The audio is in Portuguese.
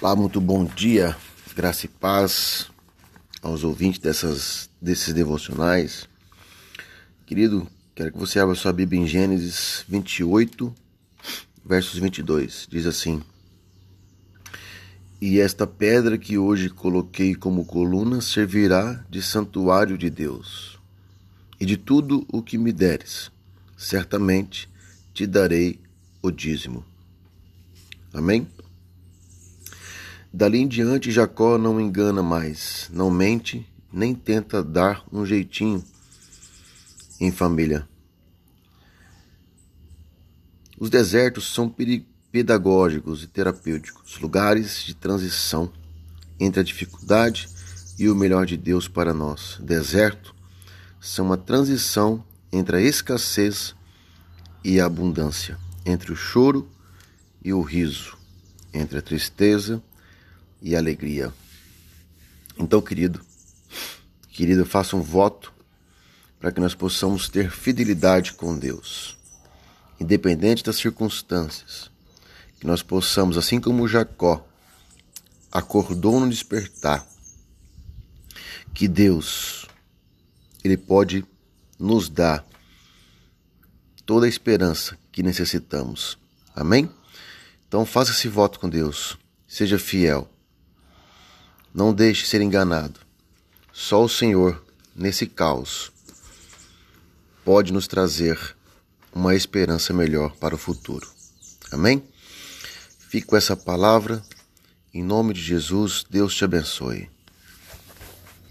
Olá, muito bom dia, graça e paz aos ouvintes dessas, desses devocionais. Querido, quero que você abra sua Bíblia em Gênesis 28, versos 22. Diz assim: E esta pedra que hoje coloquei como coluna servirá de santuário de Deus. E de tudo o que me deres, certamente te darei o dízimo. Amém? Dali em diante, Jacó não engana mais, não mente, nem tenta dar um jeitinho em família. Os desertos são pedagógicos e terapêuticos, lugares de transição entre a dificuldade e o melhor de Deus para nós. Deserto são uma transição entre a escassez e a abundância, entre o choro e o riso, entre a tristeza e alegria. Então, querido, querido, faça um voto para que nós possamos ter fidelidade com Deus, independente das circunstâncias, que nós possamos, assim como Jacó acordou no despertar, que Deus ele pode nos dar toda a esperança que necessitamos. Amém? Então faça esse voto com Deus. Seja fiel. Não deixe ser enganado. Só o Senhor, nesse caos, pode nos trazer uma esperança melhor para o futuro. Amém? Fique com essa palavra. Em nome de Jesus, Deus te abençoe.